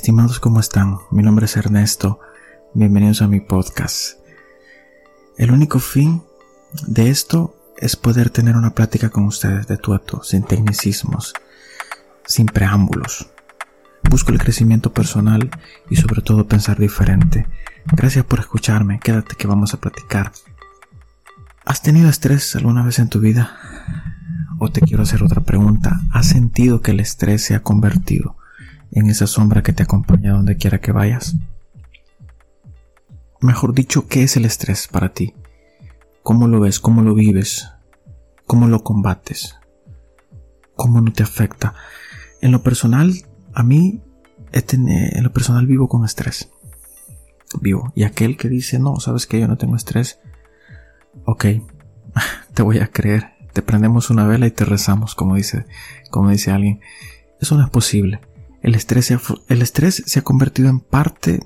Estimados, ¿cómo están? Mi nombre es Ernesto. Bienvenidos a mi podcast. El único fin de esto es poder tener una plática con ustedes de tu sin tecnicismos, sin preámbulos. Busco el crecimiento personal y sobre todo pensar diferente. Gracias por escucharme. Quédate que vamos a platicar. ¿Has tenido estrés alguna vez en tu vida? O te quiero hacer otra pregunta. ¿Has sentido que el estrés se ha convertido en esa sombra que te acompaña donde quiera que vayas? Mejor dicho, ¿qué es el estrés para ti? ¿Cómo lo ves? ¿Cómo lo vives? ¿Cómo lo combates? ¿Cómo no te afecta? En lo personal, a mí, en lo personal vivo con estrés. Vivo. Y aquel que dice, no, sabes que yo no tengo estrés. Ok, te voy a creer. Te prendemos una vela y te rezamos, como dice, como dice alguien. Eso no es posible. El estrés, se ha, el estrés se ha convertido en parte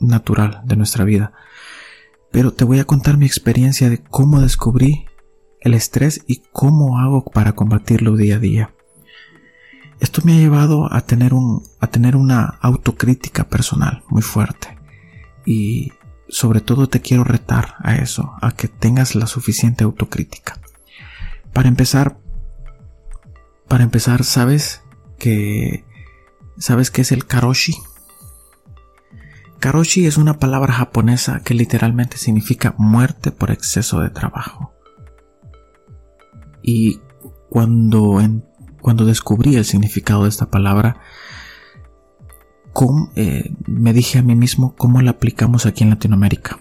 natural de nuestra vida. Pero te voy a contar mi experiencia de cómo descubrí el estrés y cómo hago para combatirlo día a día. Esto me ha llevado a tener, un, a tener una autocrítica personal muy fuerte. Y sobre todo te quiero retar a eso, a que tengas la suficiente autocrítica. Para empezar, para empezar, sabes que ¿Sabes qué es el karoshi? Karoshi es una palabra japonesa que literalmente significa muerte por exceso de trabajo. Y cuando, cuando descubrí el significado de esta palabra, eh, me dije a mí mismo cómo la aplicamos aquí en Latinoamérica.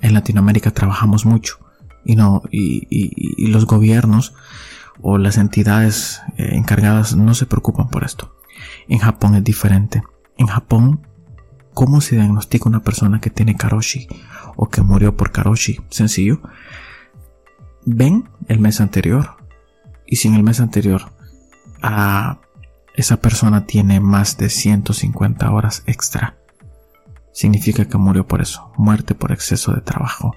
En Latinoamérica trabajamos mucho y, no, y, los gobiernos o las entidades eh, encargadas no se preocupan por esto. En Japón es diferente. En Japón, ¿cómo se diagnostica una persona que tiene karoshi o que murió por karoshi? Sencillo. Ven el mes anterior y si en el mes anterior a esa persona tiene más de 150 horas extra, significa que murió por eso, muerte por exceso de trabajo.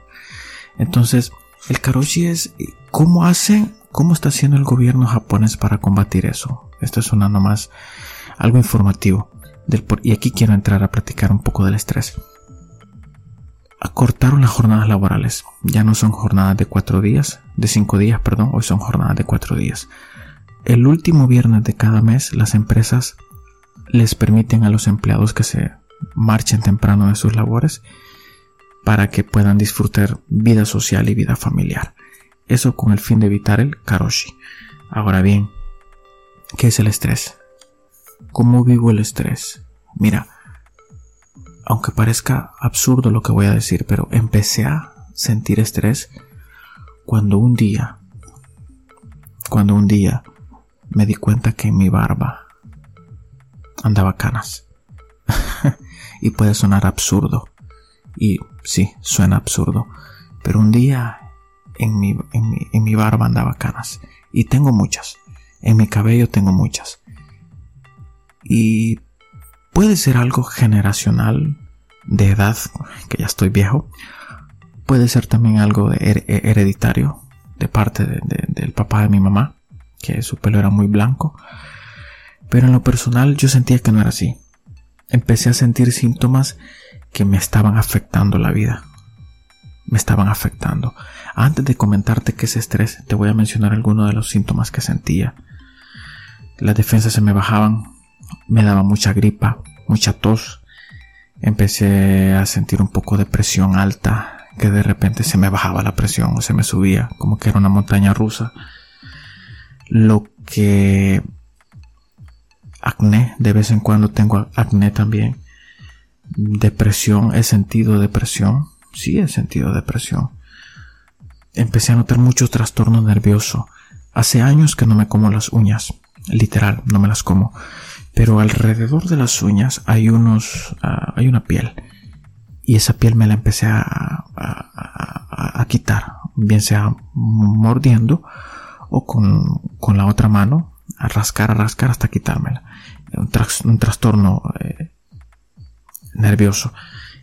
Entonces, el karoshi es cómo hace, cómo está haciendo el gobierno japonés para combatir eso. Esto es una nomás algo informativo. Del y aquí quiero entrar a platicar un poco del estrés. Acortaron las jornadas laborales. Ya no son jornadas de cuatro días, de cinco días, perdón, hoy son jornadas de cuatro días. El último viernes de cada mes las empresas les permiten a los empleados que se marchen temprano de sus labores para que puedan disfrutar vida social y vida familiar. Eso con el fin de evitar el karoshi. Ahora bien, ¿qué es el estrés? ¿Cómo vivo el estrés? Mira, aunque parezca absurdo lo que voy a decir, pero empecé a sentir estrés cuando un día, cuando un día me di cuenta que mi barba andaba canas. y puede sonar absurdo. Y sí, suena absurdo. Pero un día en mi, en mi, en mi barba andaba canas. Y tengo muchas. En mi cabello tengo muchas. Y puede ser algo generacional de edad, que ya estoy viejo. Puede ser también algo hereditario de parte del papá de mi mamá, que su pelo era muy blanco. Pero en lo personal yo sentía que no era así. Empecé a sentir síntomas que me estaban afectando la vida. Me estaban afectando. Antes de comentarte qué es estrés, te voy a mencionar algunos de los síntomas que sentía. Las defensas se me bajaban, me daba mucha gripa, mucha tos. Empecé a sentir un poco de presión alta, que de repente se me bajaba la presión o se me subía, como que era una montaña rusa. Lo que acné, de vez en cuando tengo acné también. Depresión, he sentido depresión, sí he sentido depresión. Empecé a notar mucho trastorno nervioso. Hace años que no me como las uñas, literal, no me las como pero alrededor de las uñas hay unos, ah, hay una piel y esa piel me la empecé a, a, quitar, bien sea mordiendo o con, con, la otra mano, a rascar, a rascar hasta quitármela. Un, un trastorno eh, nervioso.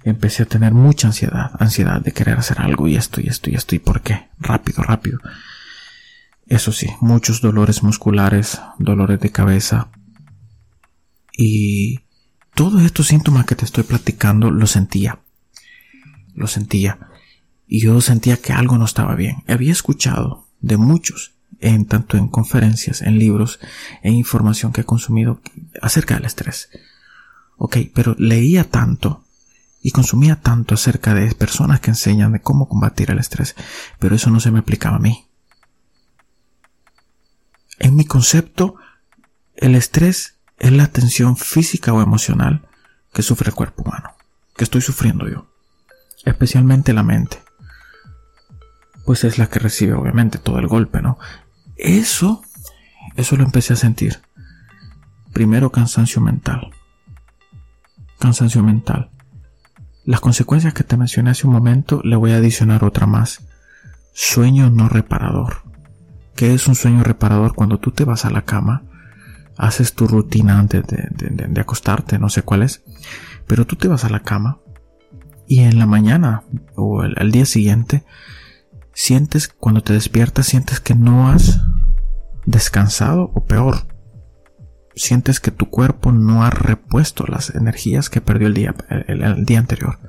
Empecé a tener mucha ansiedad, ansiedad de querer hacer algo y esto y esto y esto y por qué, rápido, rápido. Eso sí, muchos dolores musculares, dolores de cabeza, y todos estos síntomas que te estoy platicando lo sentía. Lo sentía. Y yo sentía que algo no estaba bien. Había escuchado de muchos, en tanto en conferencias, en libros, en información que he consumido acerca del estrés. Ok, pero leía tanto y consumía tanto acerca de personas que enseñan de cómo combatir el estrés, pero eso no se me aplicaba a mí. En mi concepto, el estrés es la tensión física o emocional que sufre el cuerpo humano, que estoy sufriendo yo, especialmente la mente, pues es la que recibe obviamente todo el golpe, ¿no? Eso, eso lo empecé a sentir. Primero cansancio mental. Cansancio mental. Las consecuencias que te mencioné hace un momento le voy a adicionar otra más. Sueño no reparador. ¿Qué es un sueño reparador? Cuando tú te vas a la cama, haces tu rutina antes de, acostarte, no sé cuál es, pero tú te vas a la cama y en la mañana o el, el día siguiente sientes, cuando te despiertas, sientes que no has descansado o peor, sientes que tu cuerpo no ha repuesto las energías que perdió el día, el, día anterior.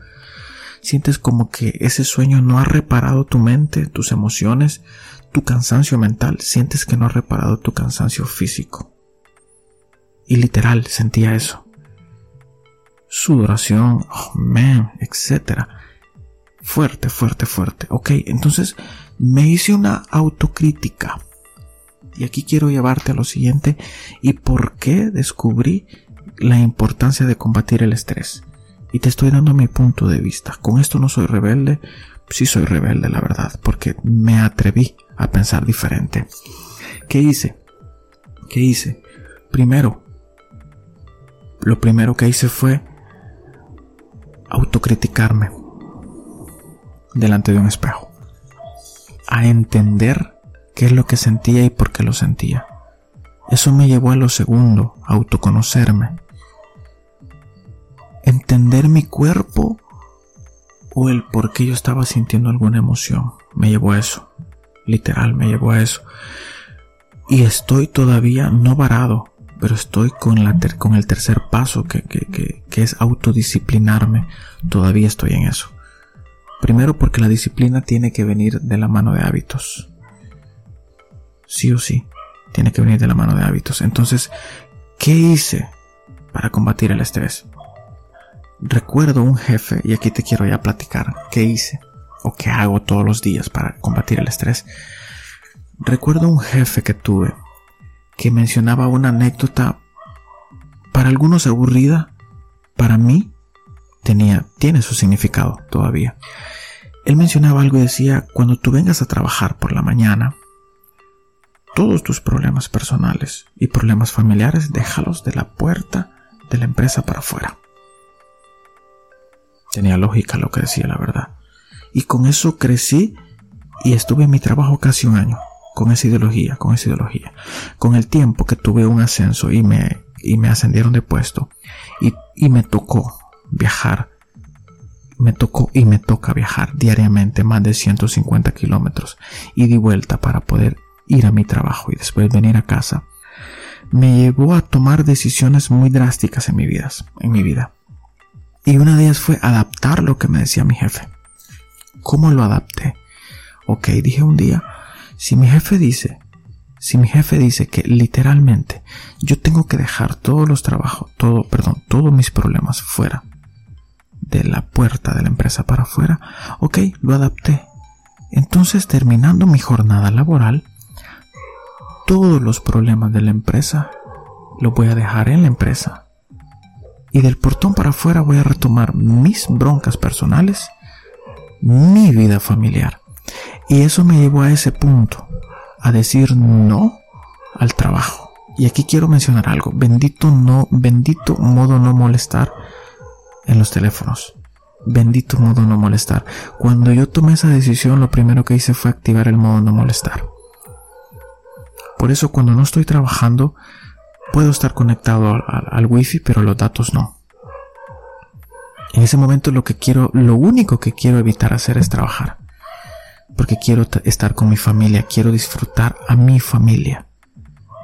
Sientes como que ese sueño no ha reparado tu mente, tus emociones, tu cansancio mental. Sientes que no ha reparado tu cansancio físico. Y literal, sentía eso. Sudoración, oh man, etc. Fuerte, fuerte, fuerte. Ok, entonces me hice una autocrítica. Y aquí quiero llevarte a lo siguiente y por qué descubrí la importancia de combatir el estrés. Y te estoy dando mi punto de vista. Con esto no soy rebelde, sí soy rebelde, la verdad, porque me atreví a pensar diferente. ¿Qué hice? ¿Qué hice? Primero, lo primero que hice fue autocriticarme delante de un espejo. A entender qué es lo que sentía y por qué lo sentía. Eso me llevó a lo segundo, a autoconocerme. Entender mi cuerpo o el por qué yo estaba sintiendo alguna emoción. Me llevó a eso. Literal, me llevó a eso. Y estoy todavía no varado, pero estoy con, la con el tercer paso que, que, que es autodisciplinarme. Todavía estoy en eso. Primero porque la disciplina tiene que venir de la mano de hábitos. Sí o sí, tiene que venir de la mano de hábitos. Entonces, ¿qué hice para combatir el estrés? Recuerdo un jefe, y aquí te quiero ya platicar, ¿qué hice? O qué hago todos los días para combatir el estrés. Recuerdo un jefe que tuve que mencionaba una anécdota para algunos aburrida, para mí tenía, tiene su significado todavía. Él mencionaba algo y decía, cuando tú vengas a trabajar por la mañana, todos tus problemas personales y problemas familiares déjalos de la puerta de la empresa para afuera. Tenía lógica lo que decía, la verdad. Y con eso crecí y estuve en mi trabajo casi un año, con esa ideología, con esa ideología. Con el tiempo que tuve un ascenso y me, y me ascendieron de puesto y, y me tocó viajar. Me tocó y me toca viajar diariamente más de 150 kilómetros y di vuelta para poder ir a mi trabajo y después venir a casa. Me llevó a tomar decisiones muy drásticas en mi vida, en mi vida. Y una de ellas fue adaptar lo que me decía mi jefe. ¿Cómo lo adapté? Ok, dije un día, si mi jefe dice, si mi jefe dice que literalmente yo tengo que dejar todos los trabajos, todo, perdón, todos mis problemas fuera de la puerta de la empresa para afuera, ok, lo adapté. Entonces, terminando mi jornada laboral, todos los problemas de la empresa los voy a dejar en la empresa. Y del portón para afuera voy a retomar mis broncas personales, mi vida familiar. Y eso me llevó a ese punto, a decir no al trabajo. Y aquí quiero mencionar algo, bendito no, bendito modo no molestar en los teléfonos. Bendito modo no molestar. Cuando yo tomé esa decisión, lo primero que hice fue activar el modo no molestar. Por eso cuando no estoy trabajando, puedo estar conectado al, wifi, pero los datos no. En ese momento lo que quiero, lo único que quiero evitar hacer es trabajar. Porque quiero estar con mi familia, quiero disfrutar a mi familia.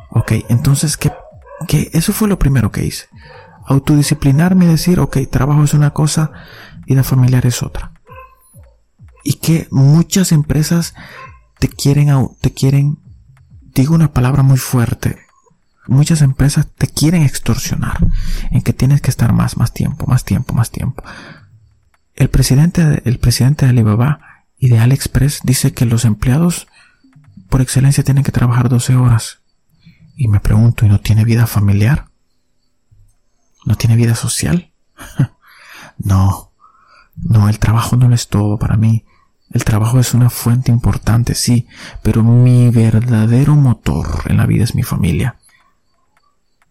Ok, entonces, ¿qué, qué? Eso fue lo primero que hice Autodisciplinarme y decir, ok, trabajo es una cosa, vida familiar es otra. Y que muchas empresas te quieren, te quieren, digo una palabra muy fuerte, muchas empresas te quieren extorsionar en que tienes que estar más, más tiempo, más tiempo, más tiempo. El presidente, el presidente de Alibaba y de AliExpress dice que los empleados por excelencia tienen que trabajar 12 horas. Y me pregunto, ¿y no tiene vida familiar? ¿No tiene vida social? no, no, el trabajo no es todo para mí. El trabajo es una fuente importante, sí, pero mi verdadero motor en la vida es mi familia.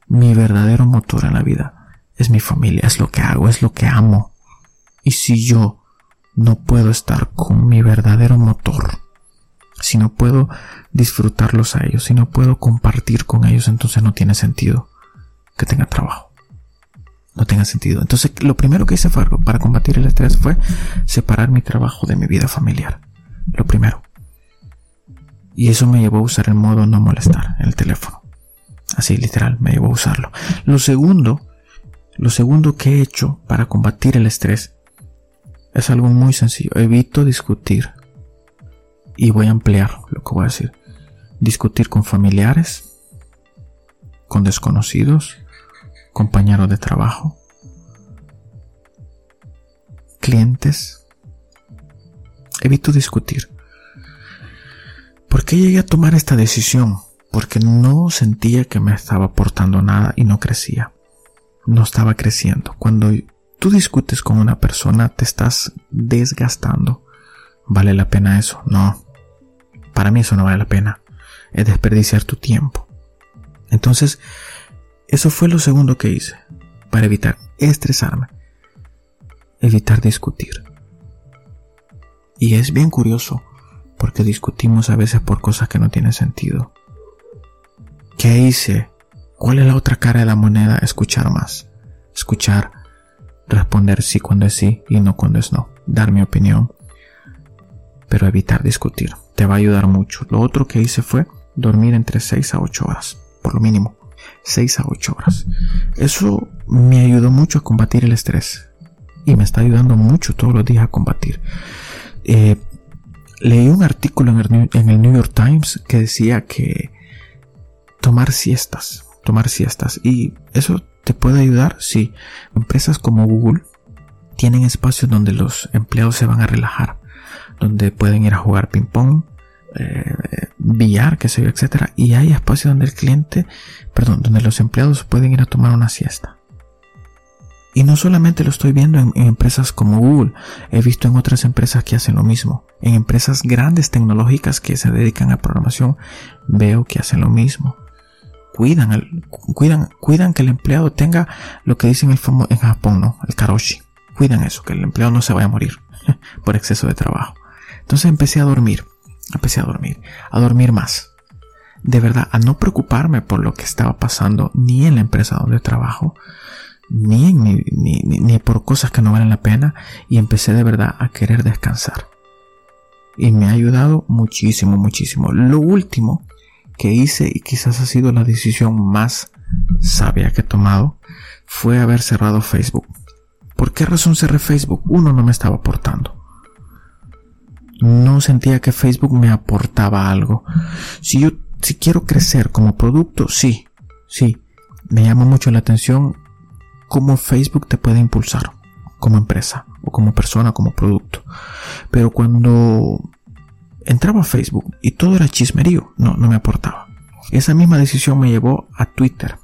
Mi verdadero motor en la vida es mi familia, es lo que hago, es lo que amo. Y si yo no puedo estar con mi verdadero motor, si no puedo disfrutarlos a ellos, si no puedo compartir con ellos, entonces no tiene sentido que tenga trabajo. No tenga sentido. Entonces, lo primero que hice para combatir el estrés fue separar mi trabajo de mi vida familiar. Lo primero. Y eso me llevó a usar el modo no molestar el teléfono. Así literal, me llevó a usarlo. Lo segundo, lo segundo que he hecho para combatir el estrés es algo muy sencillo. Evito discutir y voy a ampliar lo que voy a decir. Discutir con familiares, con desconocidos, compañeros de trabajo, clientes. Evito discutir. ¿Por qué llegué a tomar esta decisión? Porque no sentía que me estaba aportando nada y no crecía. No estaba creciendo. Cuando tú discutes con una persona te estás desgastando ¿Vale la pena eso? No. Para mí eso no vale la pena. Es desperdiciar tu tiempo. Entonces, eso fue lo segundo que hice para evitar estresarme. Evitar discutir. Y es bien curioso porque discutimos a veces por cosas que no tienen sentido. ¿Qué hice? ¿Cuál es la otra cara de la moneda? Escuchar más. Escuchar. Responder sí cuando es sí y no cuando es no. Dar mi opinión pero evitar discutir. Te va a ayudar mucho. Lo otro que hice fue dormir entre 6 a 8 horas, por lo mínimo. 6 a 8 horas. Eso me ayudó mucho a combatir el estrés. Y me está ayudando mucho todos los días a combatir. Eh, leí un artículo en el, en el New York Times que decía que tomar siestas, tomar siestas. Y eso te puede ayudar si empresas como Google tienen espacios donde los empleados se van a relajar donde pueden ir a jugar ping pong, eh, billar, sé yo, etcétera. Y hay espacio donde el cliente, perdón, donde los empleados pueden ir a tomar una siesta. Y no solamente lo estoy viendo en, empresas como Google, he visto en otras empresas que hacen lo mismo. En empresas grandes tecnológicas que se dedican a programación, veo que hacen lo mismo. Cuidan, cuidan, cuidan que el empleado tenga lo que dicen el en Japón, ¿no? El karoshi. Cuidan eso, que el empleado no se vaya a morir por exceso de trabajo. Entonces empecé a dormir, empecé a dormir, a dormir más. De verdad, a no preocuparme por lo que estaba pasando ni en la empresa donde trabajo, ni, ni, ni, por cosas que no valen la pena, y empecé de verdad a querer descansar. Y me ha ayudado muchísimo, muchísimo. Lo último que hice, y quizás ha sido la decisión más sabia que he tomado, fue haber cerrado Facebook. ¿Por qué razón cerré Facebook? Uno no me estaba aportando no sentía que Facebook me aportaba algo. Si yo si quiero crecer como producto, sí, sí, me llama mucho la atención cómo Facebook te puede impulsar como empresa o como persona, como producto. Pero cuando entraba a Facebook y todo era chismerío, no, no me aportaba. Esa misma decisión me llevó a Twitter.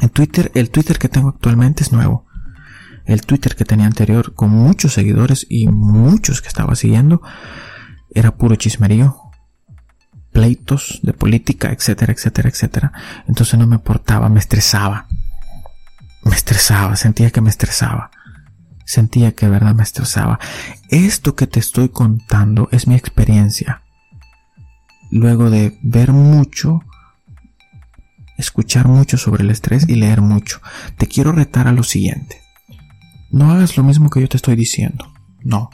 En Twitter, el Twitter que tengo actualmente es nuevo el Twitter que tenía anterior con muchos seguidores y muchos que estaba siguiendo era puro chismerío, pleitos de política, etcétera, etcétera, etcétera. Entonces no me importaba, me estresaba. Me estresaba, sentía que me estresaba. Sentía que de verdad me estresaba. Esto que te estoy contando es mi experiencia. Luego de ver mucho, escuchar mucho sobre el estrés y leer mucho, te quiero retar a lo siguiente. No hagas lo mismo que yo te estoy diciendo. No,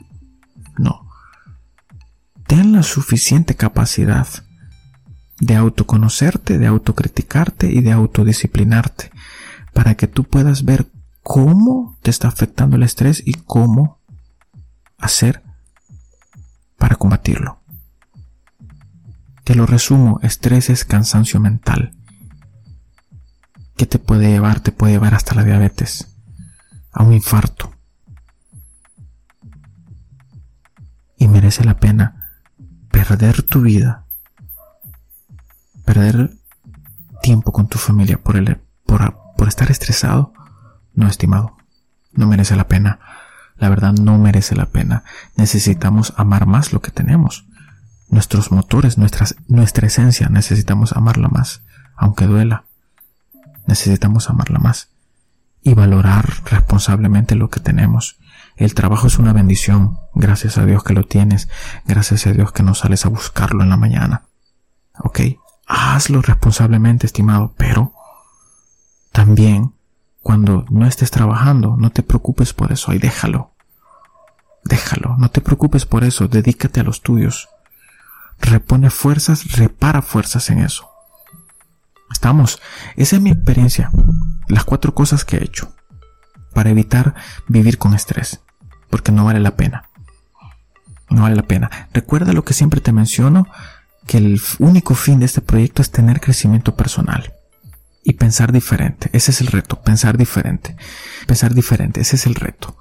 no. Ten la suficiente capacidad de autoconocerte, de autocriticarte y de autodisciplinarte para que tú puedas ver cómo te está afectando el estrés y cómo hacer para combatirlo. Te lo resumo, estrés es cansancio mental. ¿Qué te puede llevar? Te puede llevar hasta la diabetes, a un infarto. Y merece la pena perder tu vida, perder tiempo con tu familia por, estar estresado. No, estimado, no merece la pena. La verdad no merece la pena. Necesitamos amar más lo que tenemos. Nuestros motores, nuestras, nuestra esencia, necesitamos amarla más, aunque duela. Necesitamos amarla más y valorar responsablemente lo que tenemos. El trabajo es una bendición, gracias a Dios que lo tienes, gracias a Dios que no sales a buscarlo en la mañana. ¿Ok? Hazlo responsablemente, estimado, pero también cuando no estés trabajando, no te preocupes por eso y déjalo. Déjalo, no te preocupes por eso, dedícate a los tuyos. Repone fuerzas, repara fuerzas en eso. Estamos, esa es mi experiencia. Las cuatro cosas que he hecho para evitar vivir con estrés, porque no vale la pena. No vale la pena. Recuerda lo que siempre te menciono, que el único fin de este proyecto es tener crecimiento personal y pensar diferente. Ese es el reto, pensar diferente. Pensar diferente, ese es el reto.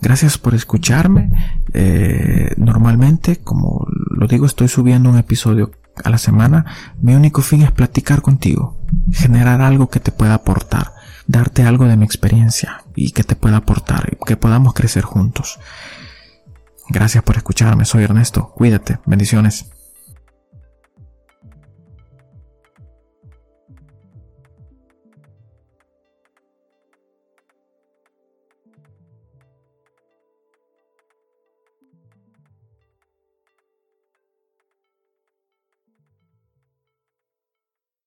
Gracias por escucharme. Eh, normalmente, como lo digo, estoy subiendo un episodio a la semana. Mi único fin es platicar contigo, generar algo que te pueda aportar, darte algo de mi experiencia y que te pueda aportar, y que podamos crecer juntos. Gracias por escucharme, soy Ernesto. Cuídate, bendiciones.